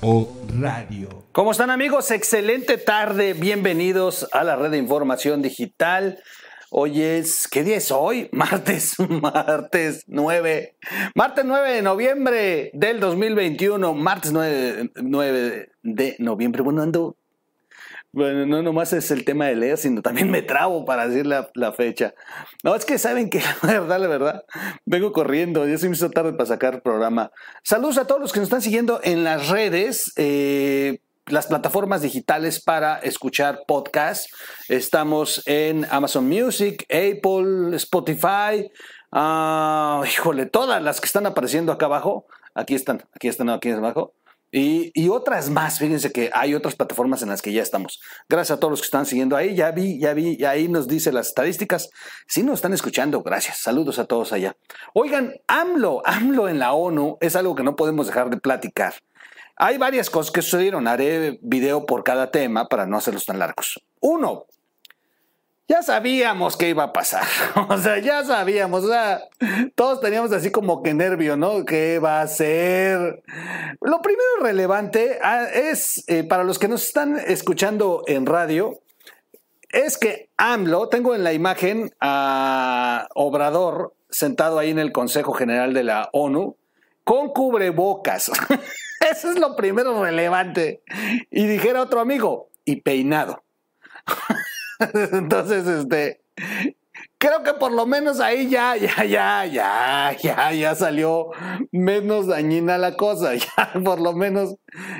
O radio. ¿Cómo están amigos? Excelente tarde. Bienvenidos a la red de información digital. Hoy es, ¿qué día es hoy? Martes, martes 9. Martes 9 de noviembre del 2021. Martes 9, 9 de noviembre. Bueno, ando bueno, no nomás es el tema de leer, sino también me trabo para decir la, fecha. No, es que saben que la verdad, la verdad, vengo corriendo, ya se me hizo tarde para sacar el programa. Saludos a todos los que nos están siguiendo en las redes. Eh, las plataformas digitales para escuchar podcasts. Estamos en Amazon Music, Apple, Spotify, uh, híjole, todas las que están apareciendo acá abajo. Aquí están, aquí están, aquí abajo. Y, otras más, fíjense que hay otras plataformas en las que ya estamos. Gracias a todos los que están siguiendo ahí, ya vi, ya vi, ahí nos dice las estadísticas. Si nos están escuchando, gracias. Saludos a todos allá. Oigan, AMLO, AMLO en la ONU es algo que no podemos dejar de platicar. Hay varias cosas que sucedieron. Haré video por cada tema para no hacerlos tan largos. Uno, ya sabíamos que iba a pasar. O sea, ya sabíamos. O sea, todos teníamos así como que nervio, ¿no? ¿Qué va a ser? Lo primero relevante ah, es, eh, para los que nos están escuchando en radio, es que AMLO, tengo en la imagen a Obrador sentado ahí en el Consejo General de la ONU con cubrebocas. Eso es lo primero relevante. Y dijera otro amigo, y peinado. Entonces, este, creo que por lo menos ahí ya, ya, ya, ya, ya, ya salió menos dañina la cosa. Ya, por lo menos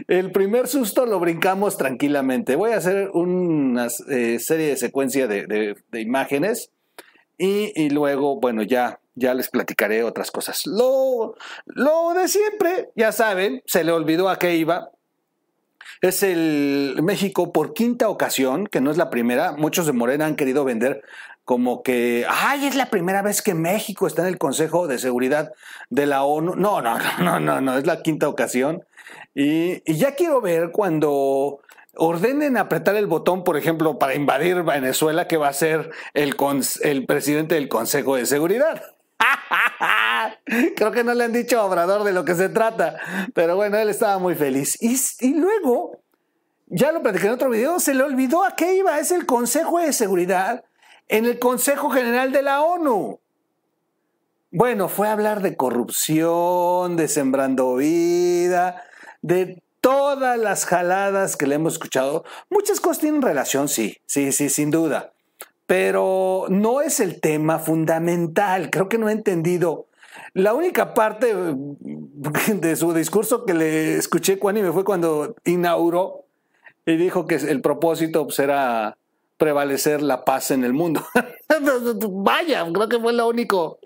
el primer susto lo brincamos tranquilamente. Voy a hacer una eh, serie de secuencia de, imágenes y, y, luego, bueno, ya, ya les platicaré otras cosas. Lo, lo de siempre, ya saben, se le olvidó a qué iba. Es el México por quinta ocasión, que no es la primera. Muchos de Morena han querido vender como que, ay, es la primera vez que México está en el Consejo de Seguridad de la ONU. No, no, no, no, no, es la quinta ocasión. Y, ya quiero ver cuando ordenen apretar el botón, por ejemplo, para invadir Venezuela, que va a ser el, el presidente del Consejo de Seguridad. Creo que no le han dicho a Obrador de lo que se trata, pero bueno, él estaba muy feliz. Y, luego, ya lo platicé en otro video, se le olvidó a qué iba, es el Consejo de Seguridad en el Consejo General de la ONU. Bueno, fue a hablar de corrupción, de sembrando vida, de todas las jaladas que le hemos escuchado. Muchas cosas tienen relación, sí, sí, sí, sin duda pero no es el tema fundamental. Creo que no he entendido. La única parte de su discurso que le escuché me fue cuando inauguró y dijo que el propósito pues, era prevalecer la paz en el mundo. Vaya, creo que fue lo único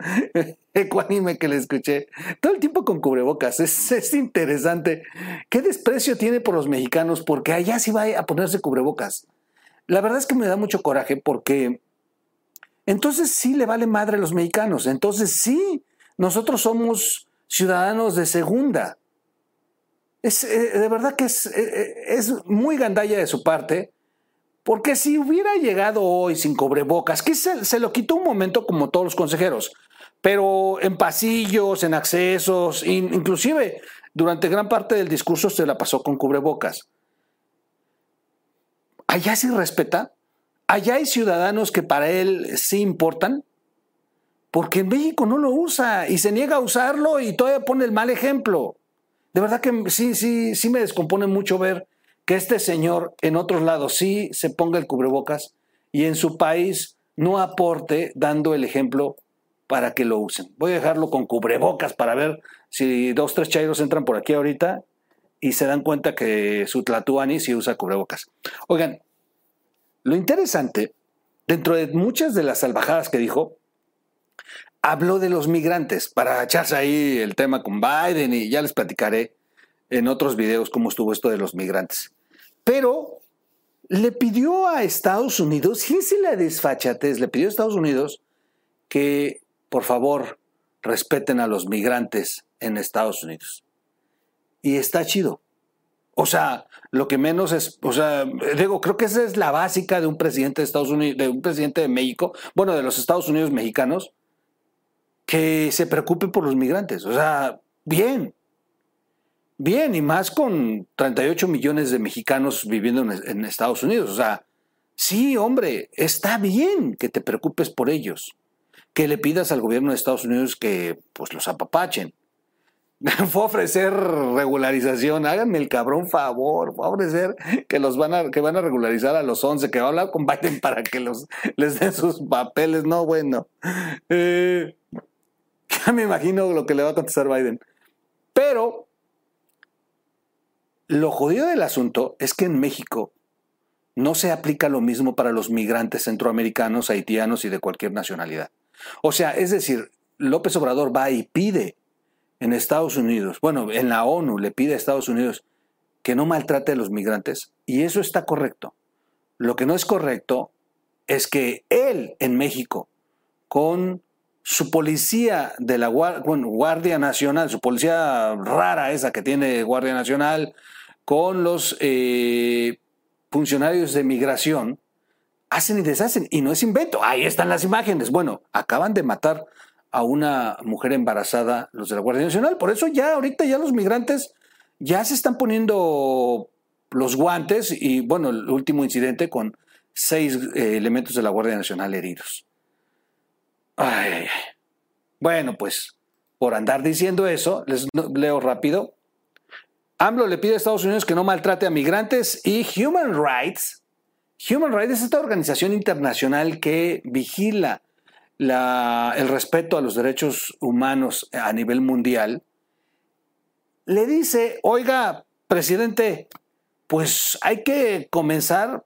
ecuánime que le escuché. Todo el tiempo con cubrebocas. Es, es, interesante. ¿Qué desprecio tiene por los mexicanos? Porque allá sí va a ponerse cubrebocas la verdad es que me da mucho coraje porque entonces sí le vale madre a los mexicanos, entonces sí, nosotros somos ciudadanos de segunda. Es, eh, de verdad que es, eh, eh, es, muy gandalla de su parte, porque si hubiera llegado hoy sin cobrebocas, que se, se lo quitó un momento como todos los consejeros, pero en pasillos, en accesos, inclusive durante gran parte del discurso se la pasó con cubrebocas. Allá sí respeta. Allá hay ciudadanos que para él sí importan. Porque en México no lo usa y se niega a usarlo y todavía pone el mal ejemplo. De verdad que sí, sí, sí me descompone mucho ver que este señor en otros lados sí se ponga el cubrebocas y en su país no aporte dando el ejemplo para que lo usen. Voy a dejarlo con cubrebocas para ver si dos, tres chairos entran por aquí ahorita y se dan cuenta que su Tlatuani sí usa cubrebocas. Oigan, lo interesante, dentro de muchas de las salvajadas que dijo, habló de los migrantes para echarse ahí el tema con Biden y ya les platicaré en otros videos cómo estuvo esto de los migrantes. Pero le pidió a Estados Unidos, fíjense la desfachatez, le pidió a Estados Unidos que por favor respeten a los migrantes en Estados Unidos y está chido. O sea, lo que menos es, o sea, digo, creo que esa es la básica de un presidente de Estados Unidos, de un presidente de México, bueno, de los Estados Unidos mexicanos, que se preocupe por los migrantes. O sea, bien. bien, y más con 38 millones de mexicanos viviendo en, Estados Unidos. O sea, sí, hombre, está bien que te preocupes por ellos, que le pidas al gobierno de Estados Unidos que pues los apapachen. fue a ofrecer regularización, háganme el cabrón favor, fue a ofrecer que los van a, que van a regularizar a los 11, que va a hablar con Biden para que les den sus papeles, no, bueno. Eh, ya me imagino lo que le va a contestar Biden. Pero lo jodido del asunto es que en México no se aplica lo mismo para los migrantes centroamericanos, haitianos y de cualquier nacionalidad. O sea, es decir, López Obrador va y pide en Estados Unidos, bueno, en la ONU le pide a Estados Unidos que no maltrate a los migrantes y eso está correcto. Lo que no es correcto es que él en México, con su policía de la Guardia Nacional, su policía rara esa que tiene Guardia Nacional, con los eh, funcionarios de migración, hacen y deshacen. Y no es invento. Ahí están las imágenes. Bueno, acaban de matar a una mujer embarazada los de la Guardia Nacional. Por eso ya ahorita ya los migrantes ya se están poniendo los guantes y bueno, el último incidente con seis eh, elementos de la Guardia Nacional heridos. Ay, bueno, pues por andar diciendo eso, les leo rápido. AMLO le pide a Estados Unidos que no maltrate a migrantes y Human Rights. Human Rights es esta organización internacional que vigila el respeto a los derechos humanos a nivel mundial, le dice, oiga, presidente, pues hay que comenzar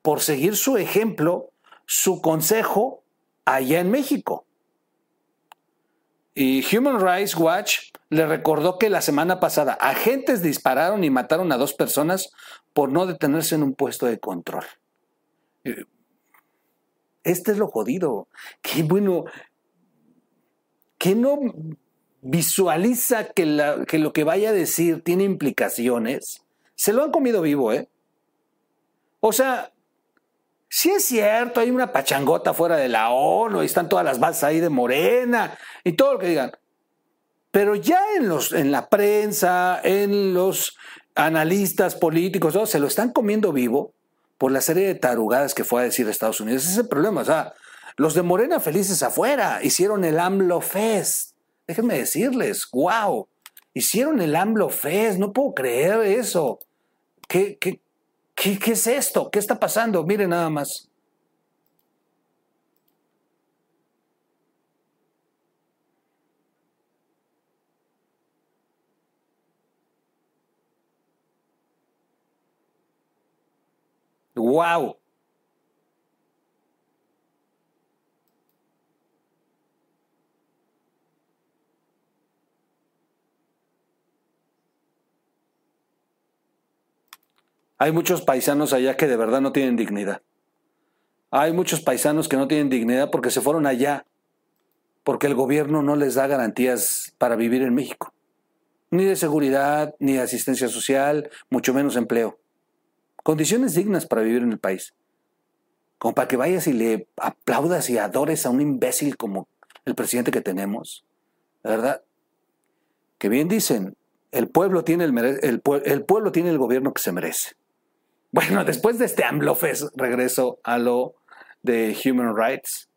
por seguir su ejemplo, su consejo allá en México. Y Human Rights Watch le recordó que la semana pasada agentes dispararon y mataron a dos personas por no detenerse en un puesto de control. Eh, este es lo jodido. Que bueno, que no visualiza que, lo que vaya a decir tiene implicaciones. Se lo han comido vivo, ¿eh? O sea, si es cierto, hay una pachangota fuera de la ONU y están todas las bases ahí de Morena y todo lo que digan. Pero ya en, los, en la prensa, en los analistas políticos, se lo están comiendo vivo por la serie de tarugadas que fue a decir Estados Unidos. Ese es el problema. O sea, los de Morena felices afuera hicieron el AMLO Fest. Déjenme decirles, wow, hicieron el AMLO Fest. No puedo creer eso. ¿Qué, qué, qué, es esto? ¿Qué está pasando? Miren nada más. ¡Wow! Hay muchos paisanos allá que de verdad no tienen dignidad. Hay muchos paisanos que no tienen dignidad porque se fueron allá, porque el gobierno no les da garantías para vivir en México. Ni de seguridad, ni de asistencia social, mucho menos empleo condiciones dignas para vivir en el país. Como para que vayas y le aplaudas y adores a un imbécil como el presidente que tenemos. ¿Verdad? Que bien dicen, el pueblo tiene el, el, pueblo tiene el gobierno que se merece. Bueno, después de este AMLOFES, regreso a lo de Human Rights.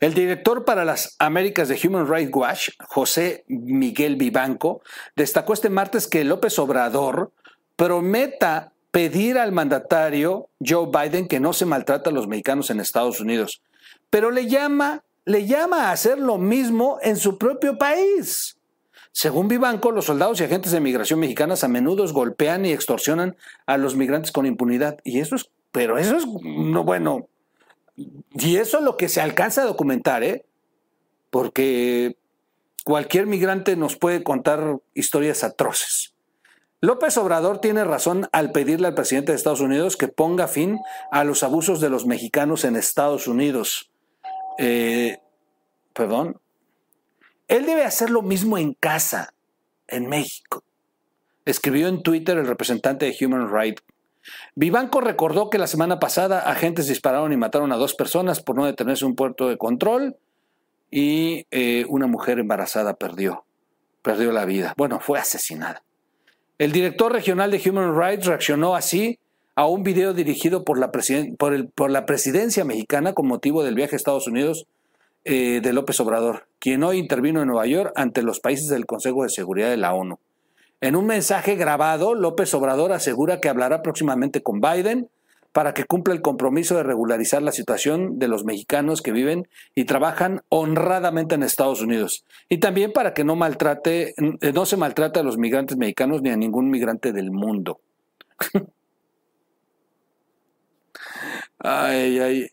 El director para las Américas de Human Rights Watch, José Miguel Vivanco, destacó este martes que López Obrador prometa pedir al mandatario Joe Biden que no se maltrata a los mexicanos en Estados Unidos, pero le llama, le llama a hacer lo mismo en su propio país. Según Vivanco, los soldados y agentes de migración mexicanas a menudo golpean y extorsionan a los migrantes con impunidad. Y eso es, pero eso es, no, bueno, y eso es lo que se alcanza a documentar, ¿eh? Porque cualquier migrante nos puede contar historias atroces. López Obrador tiene razón al pedirle al presidente de Estados Unidos que ponga fin a los abusos de los mexicanos en Estados Unidos. Eh, perdón. Él debe hacer lo mismo en casa, en México. Escribió en Twitter el representante de Human Rights. Vivanco recordó que la semana pasada agentes dispararon y mataron a dos personas por no detenerse un puerto de control y eh, una mujer embarazada perdió perdió la vida. Bueno, fue asesinada. El director regional de Human Rights reaccionó así a un video dirigido por la, por, la presidencia mexicana con motivo del viaje a Estados Unidos eh, de López Obrador, quien hoy intervino en Nueva York ante los países del Consejo de Seguridad de la ONU. En un mensaje grabado, López Obrador asegura que hablará próximamente con Biden para que cumpla el compromiso de regularizar la situación de los mexicanos que viven y trabajan honradamente en Estados Unidos. Y también para que no, maltrate, eh, no se maltrate a los migrantes mexicanos ni a ningún migrante del mundo. ay, ay.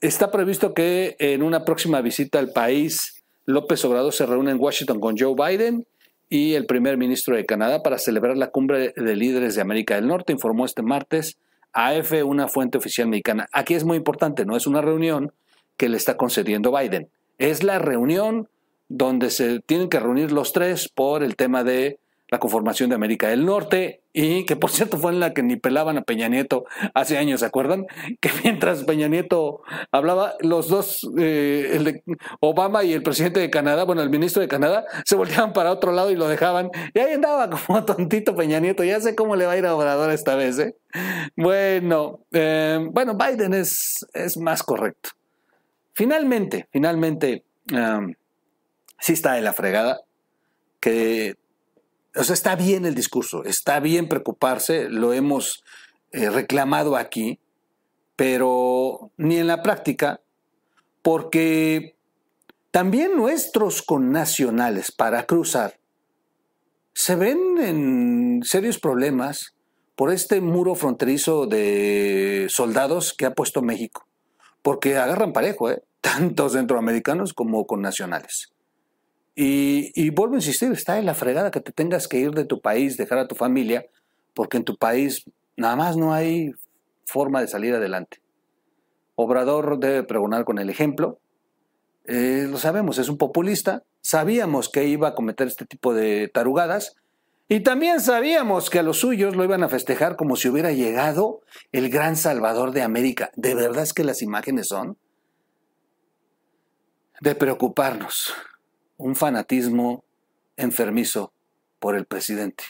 Está previsto que en una próxima visita al país, López Obrador se reúne en Washington con Joe Biden y el primer ministro de Canadá para celebrar la cumbre de líderes de América del Norte, informó este martes AF, una fuente oficial mexicana. Aquí es muy importante, no es una reunión que le está concediendo Biden, es la reunión donde se tienen que reunir los tres por el tema de la conformación de América del Norte y que por cierto fue en la que ni pelaban a Peña Nieto hace años, ¿se acuerdan? Que mientras Peña Nieto hablaba, los dos, eh, el de Obama y el presidente de Canadá, bueno, el ministro de Canadá, se volteaban para otro lado y lo dejaban. Y ahí andaba como tontito Peña Nieto, ya sé cómo le va a ir a Obrador esta vez, ¿eh? Bueno, eh, bueno, Biden es, es más correcto. Finalmente, finalmente, sí está en la fregada que o sea, está bien el discurso, está bien preocuparse, lo hemos eh, reclamado aquí, pero ni en la práctica, porque también nuestros connacionales para cruzar se ven en serios problemas por este muro fronterizo de soldados que ha puesto México, porque agarran parejo, ¿eh? tanto centroamericanos como connacionales. Y, vuelvo a insistir, está en la fregada que te tengas que ir de tu país, dejar a tu familia, porque en tu país nada más no hay forma de salir adelante. Obrador debe pregonar con el ejemplo. Eh, lo sabemos, es un populista. Sabíamos que iba a cometer este tipo de tarugadas. Y también sabíamos que a los suyos lo iban a festejar como si hubiera llegado el gran salvador de América. ¿De verdad es que las imágenes son? De preocuparnos un fanatismo enfermizo por el presidente.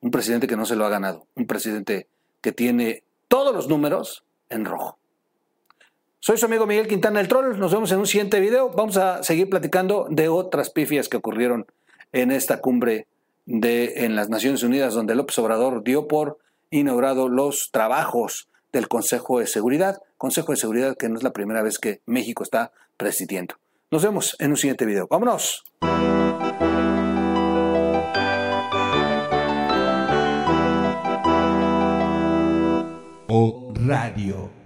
Un presidente que no se lo ha ganado. Un presidente que tiene todos los números en rojo. Soy su amigo Miguel Quintana el Troll. Nos vemos en un siguiente video. Vamos a seguir platicando de otras pifias que ocurrieron en esta cumbre de, en las Naciones Unidas, donde López Obrador dio por inaugurado los trabajos del Consejo de Seguridad. Consejo de Seguridad que no es la primera vez que México está presidiendo. Nos vemos en un siguiente video. ¡Vámonos! O Radio.